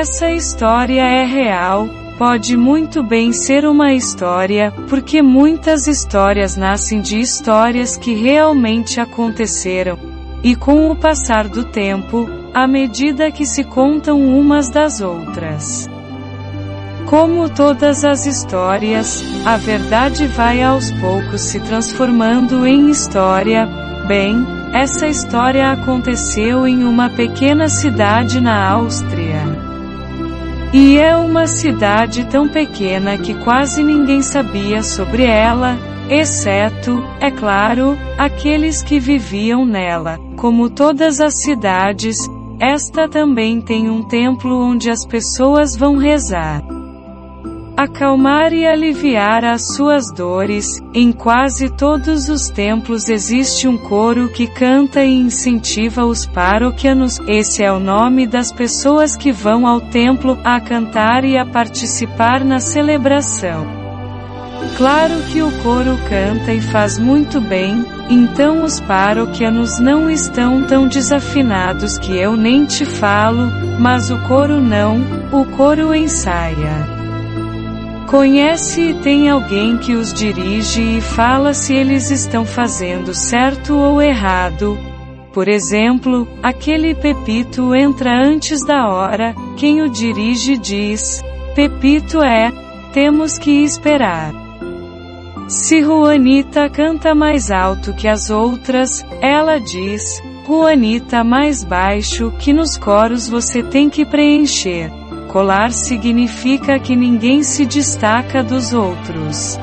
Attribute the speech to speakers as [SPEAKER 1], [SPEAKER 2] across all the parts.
[SPEAKER 1] Essa história é real, pode muito bem ser uma história, porque muitas histórias nascem de histórias que realmente aconteceram. E com o passar do tempo, à medida que se contam umas das outras. Como todas as histórias, a verdade vai aos poucos se transformando em história. Bem, essa história aconteceu em uma pequena cidade na Áustria. E é uma cidade tão pequena que quase ninguém sabia sobre ela, exceto, é claro, aqueles que viviam nela. Como todas as cidades, esta também tem um templo onde as pessoas vão rezar acalmar e aliviar as suas dores. Em quase todos os templos existe um coro que canta e incentiva os paroquianos. Esse é o nome das pessoas que vão ao templo a cantar e a participar na celebração. Claro que o coro canta e faz muito bem, então os paroquianos não estão tão desafinados que eu nem te falo, mas o coro não, o coro ensaia. Conhece e tem alguém que os dirige e fala se eles estão fazendo certo ou errado. Por exemplo, aquele Pepito entra antes da hora, quem o dirige diz: Pepito é, temos que esperar. Se Juanita canta mais alto que as outras, ela diz: Juanita mais baixo, que nos coros você tem que preencher colar significa que ninguém se destaca dos outros.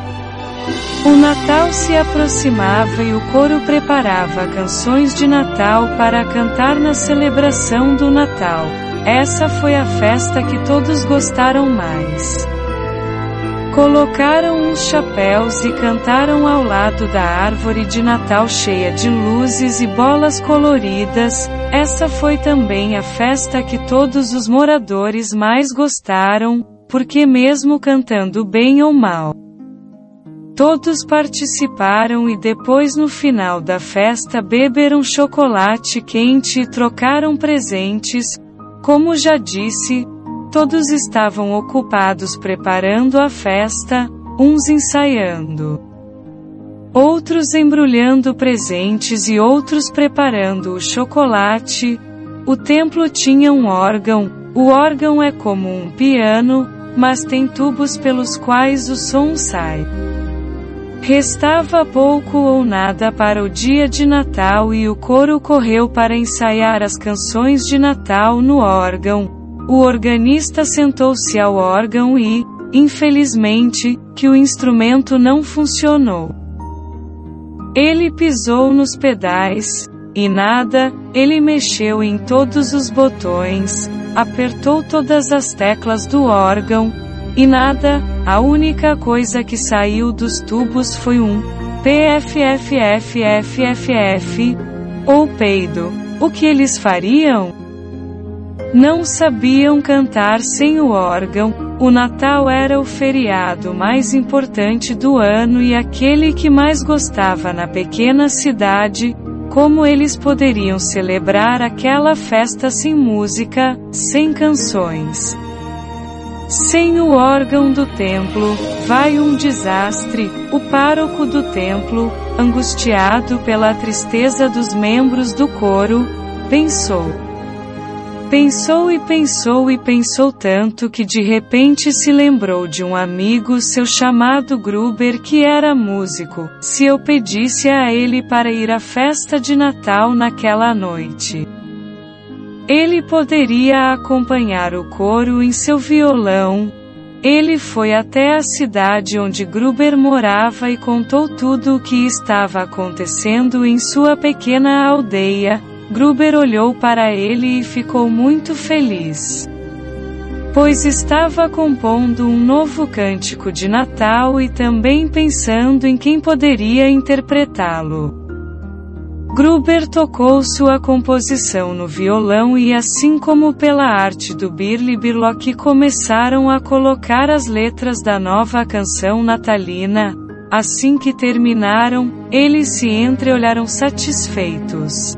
[SPEAKER 1] O Natal se aproximava e o coro preparava canções de Natal para cantar na celebração do Natal. Essa foi a festa que todos gostaram mais. Colocaram uns chapéus e cantaram ao lado da árvore de Natal cheia de luzes e bolas coloridas. Essa foi também a festa que todos os moradores mais gostaram, porque mesmo cantando bem ou mal, Todos participaram e depois no final da festa beberam chocolate quente e trocaram presentes. Como já disse, Todos estavam ocupados preparando a festa, uns ensaiando, outros embrulhando presentes e outros preparando o chocolate. O templo tinha um órgão, o órgão é como um piano, mas tem tubos pelos quais o som sai. Restava pouco ou nada para o dia de Natal e o coro correu para ensaiar as canções de Natal no órgão, o organista sentou-se ao órgão e, infelizmente, que o instrumento não funcionou. Ele pisou nos pedais, e nada, ele mexeu em todos os botões, apertou todas as teclas do órgão, e nada, a única coisa que saiu dos tubos foi um PFFFFF, ou peido. O que eles fariam? Não sabiam cantar sem o órgão. O Natal era o feriado mais importante do ano e aquele que mais gostava na pequena cidade. Como eles poderiam celebrar aquela festa sem música, sem canções? Sem o órgão do templo, vai um desastre. O pároco do templo, angustiado pela tristeza dos membros do coro, pensou: Pensou e pensou e pensou tanto que de repente se lembrou de um amigo seu chamado Gruber que era músico. Se eu pedisse a ele para ir à festa de Natal naquela noite, ele poderia acompanhar o coro em seu violão. Ele foi até a cidade onde Gruber morava e contou tudo o que estava acontecendo em sua pequena aldeia Gruber olhou para ele e ficou muito feliz. Pois estava compondo um novo cântico de Natal e também pensando em quem poderia interpretá-lo. Gruber tocou sua composição no violão e assim como pela arte do Birli Birlock começaram a colocar as letras da nova canção natalina. Assim que terminaram, eles se entreolharam satisfeitos.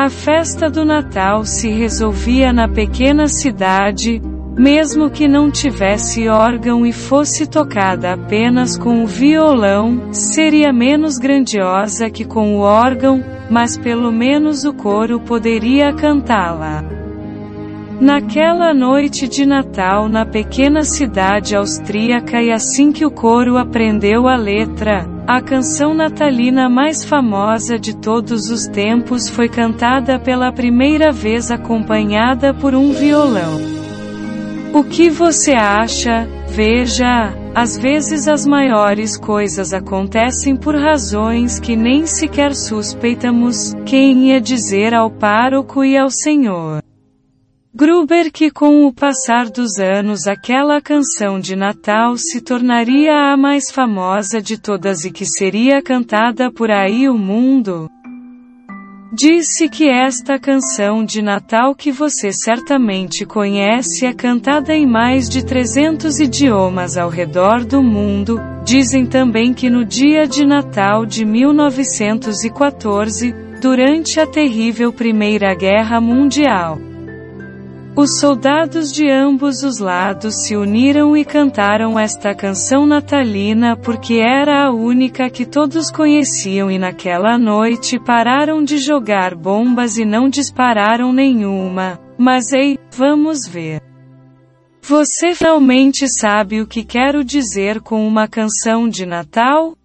[SPEAKER 1] A festa do Natal se resolvia na pequena cidade, mesmo que não tivesse órgão e fosse tocada apenas com o violão, seria menos grandiosa que com o órgão, mas pelo menos o coro poderia cantá-la. Naquela noite de Natal na pequena cidade austríaca e assim que o coro aprendeu a letra, a canção natalina mais famosa de todos os tempos foi cantada pela primeira vez acompanhada por um violão. O que você acha? Veja, às vezes as maiores coisas acontecem por razões que nem sequer suspeitamos, quem ia dizer ao pároco e ao Senhor. Gruber que com o passar dos anos aquela canção de Natal se tornaria a mais famosa de todas e que seria cantada por aí o mundo, Disse que esta canção de Natal que você certamente conhece é cantada em mais de 300 idiomas ao redor do mundo. Dizem também que no dia de Natal de 1914, durante a terrível Primeira Guerra Mundial, os soldados de ambos os lados se uniram e cantaram esta canção natalina porque era a única que todos conheciam e naquela noite pararam de jogar bombas e não dispararam nenhuma. Mas ei, vamos ver. Você realmente sabe o que quero dizer com uma canção de Natal?